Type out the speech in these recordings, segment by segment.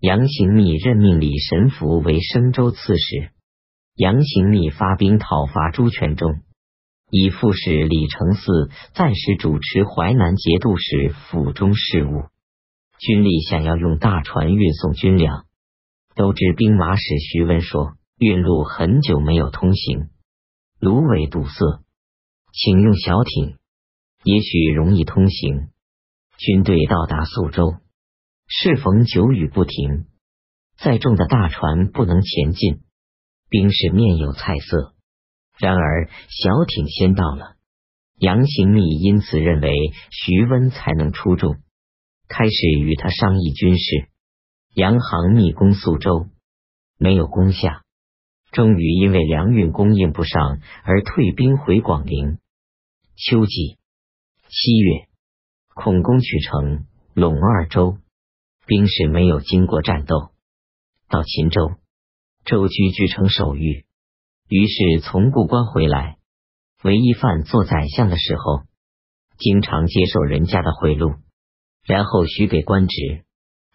杨行密任命李神福为升州刺史。杨行密发兵讨伐朱全忠，以副使李承嗣暂时主持淮南节度使府中事务。军吏想要用大船运送军粮，都知兵马使徐温说，运路很久没有通行，芦苇堵塞，请用小艇，也许容易通行。军队到达宿州，适逢久雨不停，载重的大船不能前进。兵士面有菜色，然而小艇先到了。杨行密因此认为徐温才能出众，开始与他商议军事。杨行密攻宿州，没有攻下，终于因为粮运供应不上而退兵回广陵。秋季七月，孔公取城陇二州，兵士没有经过战斗，到秦州。周居居城守御，于是从故关回来。韦一范做宰相的时候，经常接受人家的贿赂，然后许给官职。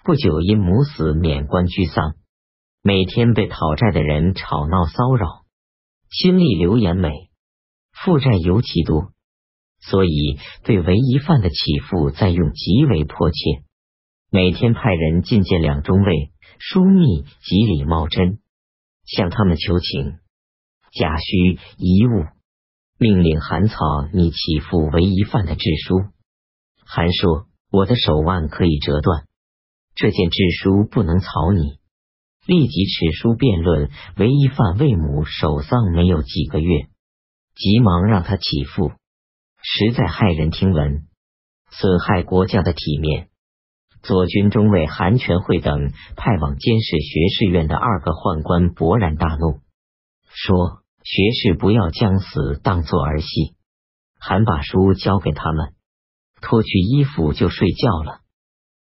不久因母死免官居丧，每天被讨债的人吵闹骚扰。亲历流言美，负债尤其多，所以对韦一范的起复再用极为迫切。每天派人觐见两中尉枢密及李茂贞。向他们求情，贾诩遗物，命令韩草拟起复为一犯的制书。韩说：“我的手腕可以折断，这件制书不能草拟。”立即持书辩论。为一犯为母守丧没有几个月，急忙让他起复，实在骇人听闻，损害国家的体面。左军中尉韩全会等派往监视学士院的二个宦官勃然大怒，说：“学士不要将死当作儿戏。”韩把书交给他们，脱去衣服就睡觉了。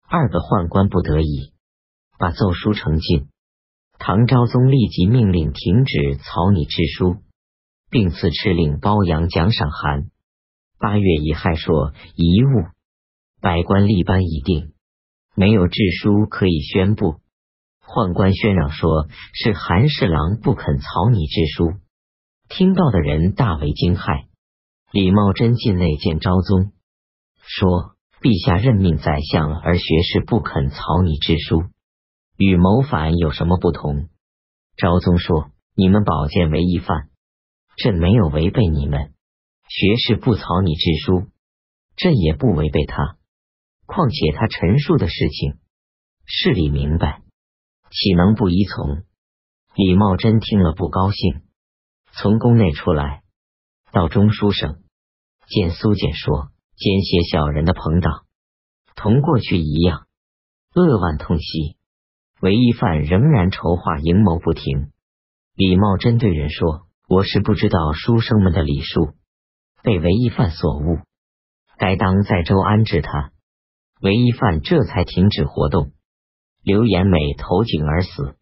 二个宦官不得已，把奏书呈进。唐昭宗立即命令停止草拟制书，并赐敕令褒扬奖赏函。八月乙亥朔，遗物，百官立班已定。没有制书可以宣布，宦官宣嚷说是韩侍郎不肯草拟制书，听到的人大为惊骇。李茂贞进内见昭宗，说：“陛下任命宰相，而学士不肯草拟制书，与谋反有什么不同？”昭宗说：“你们保荐为一犯，朕没有违背你们。学士不草拟制书，朕也不违背他。”况且他陈述的事情，事理明白，岂能不依从？李茂贞听了不高兴，从宫内出来，到中书省。见苏简，说：“奸邪小人的朋党，同过去一样，扼腕痛惜。韦一范仍然筹划阴谋不停。”李茂贞对人说：“我是不知道书生们的礼数，被韦一范所误，该当在州安置他。”韦一范这才停止活动。刘延美投井而死。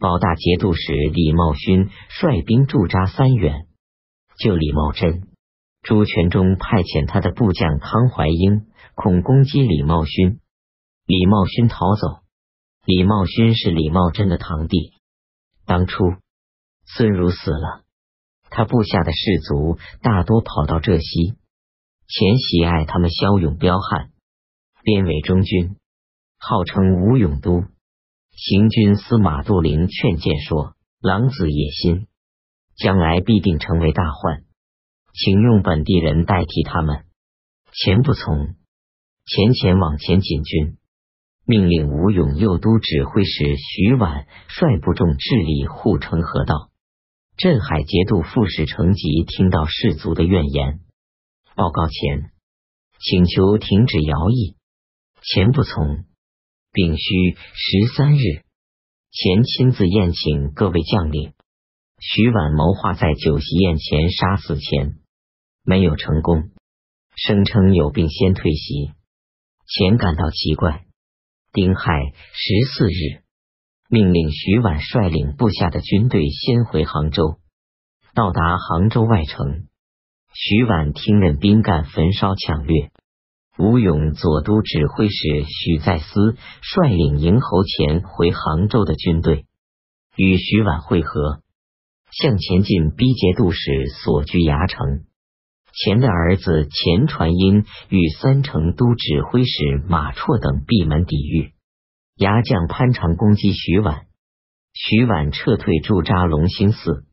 保大节度使李茂勋率兵驻扎三原，救李茂贞。朱全忠派遣他的部将康怀英，恐攻击李茂勋。李茂勋逃走。李茂勋是李茂贞的堂弟。当初孙儒死了，他部下的士卒大多跑到浙西，前喜爱他们骁勇彪悍。编为中军，号称吴永都。行军司马杜陵劝谏说：“狼子野心，将来必定成为大患，请用本地人代替他们。”钱不从，钱钱往前进军，命令吴勇右都指挥使徐婉率部众治理护城河道。镇海节度副使程吉听到士卒的怨言，报告前，请求停止徭役。钱不从，丙戌十三日，钱亲自宴请各位将领。徐婉谋划在酒席宴前杀死钱，没有成功，声称有病先退席。钱感到奇怪。丁亥十四日，命令徐婉率领部下的军队先回杭州。到达杭州外城，徐婉听任兵干焚烧抢掠。吴勇左都指挥使许再思率领迎侯前回杭州的军队，与徐婉会合，向前进逼劫杜使所居牙城。钱的儿子钱传英与三成都指挥使马绰等闭门抵御，牙将潘长攻击徐婉，徐婉撤退驻扎龙兴寺。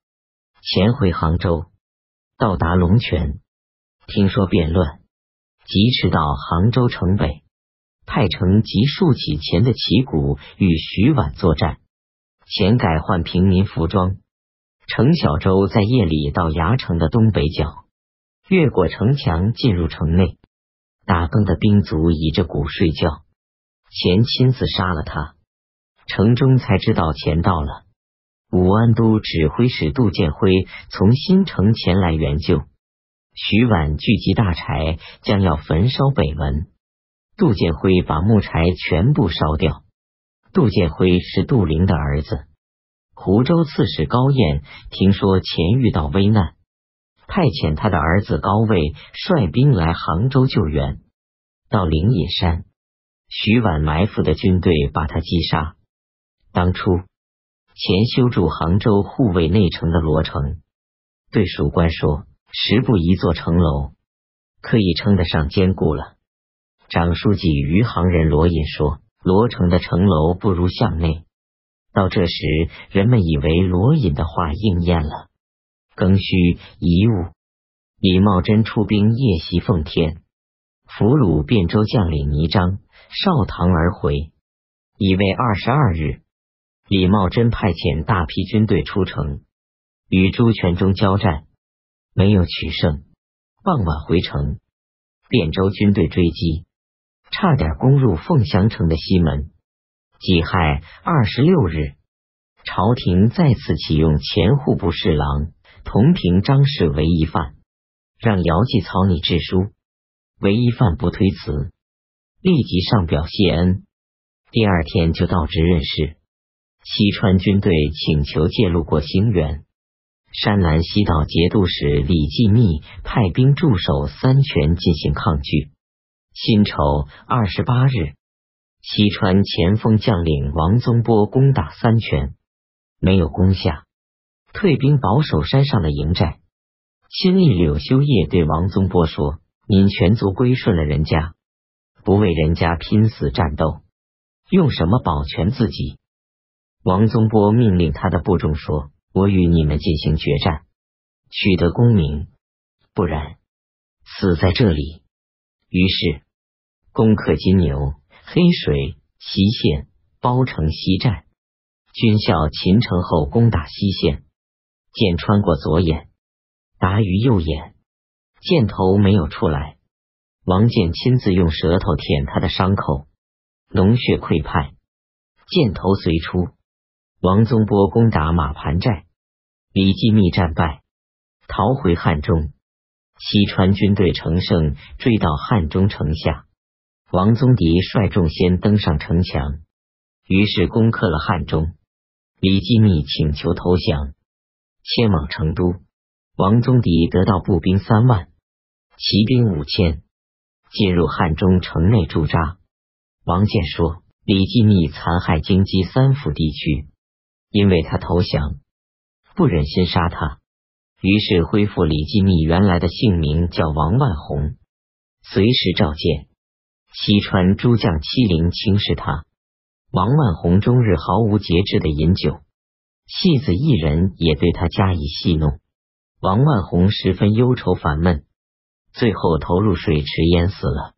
钱回杭州，到达龙泉，听说变乱，疾驰到杭州城北，派成即竖起钱的旗鼓与徐婉作战。钱改换平民服装，程小舟在夜里到牙城的东北角。越过城墙进入城内，打更的兵卒倚着鼓睡觉。钱亲自杀了他，城中才知道钱到了。武安都指挥使杜建辉从新城前来援救。徐婉聚集大柴，将要焚烧北门。杜建辉把木柴全部烧掉。杜建辉是杜陵的儿子。湖州刺史高彦听说钱遇到危难。派遣他的儿子高卫率兵来杭州救援，到灵隐山，徐婉埋伏的军队把他击杀。当初钱修筑杭州护卫内城的罗城，对属官说：“十步一座城楼，可以称得上坚固了。”长书记余杭人罗隐说：“罗城的城楼不如巷内。”到这时，人们以为罗隐的话应验了。庚戌遗物，李茂贞出兵夜袭奉天，俘虏汴州将领倪章，少唐而回。已为二十二日，李茂贞派遣大批军队出城，与朱全忠交战，没有取胜。傍晚回城，汴州军队追击，差点攻入凤翔城的西门。己亥二十六日，朝廷再次启用前户部侍郎。同平张氏为一犯，让姚继草拟制书，为一犯不推辞，立即上表谢恩。第二天就到职任事。西川军队请求借路过兴元，山南西道节度使李继密派兵驻守三泉进行抗拒。辛丑二十八日，西川前锋将领王宗波攻打三泉，没有攻下。退兵保守山上的营寨，亲历柳修业对王宗波说：“您全族归顺了人家，不为人家拼死战斗，用什么保全自己？”王宗波命令他的部众说：“我与你们进行决战，取得功名，不然死在这里。”于是攻克金牛、黑水、西县、包城西寨，军校秦城后攻打西县。剑穿过左眼，打于右眼，箭头没有出来。王建亲自用舌头舔他的伤口，脓血溃派，箭头随出。王宗波攻打马盘寨，李继密战败，逃回汉中。西川军队乘胜追到汉中城下，王宗迪率众先登上城墙，于是攻克了汉中。李继密请求投降。迁往成都，王宗迪得到步兵三万，骑兵五千，进入汉中城内驻扎。王建说：“李继密残害京畿三府地区，因为他投降，不忍心杀他，于是恢复李继密原来的姓名，叫王万红。随时召见西川诸将欺凌轻视他，王万红终日毫无节制的饮酒。”戏子一人也对他加以戏弄，王万红十分忧愁烦闷，最后投入水池淹死了。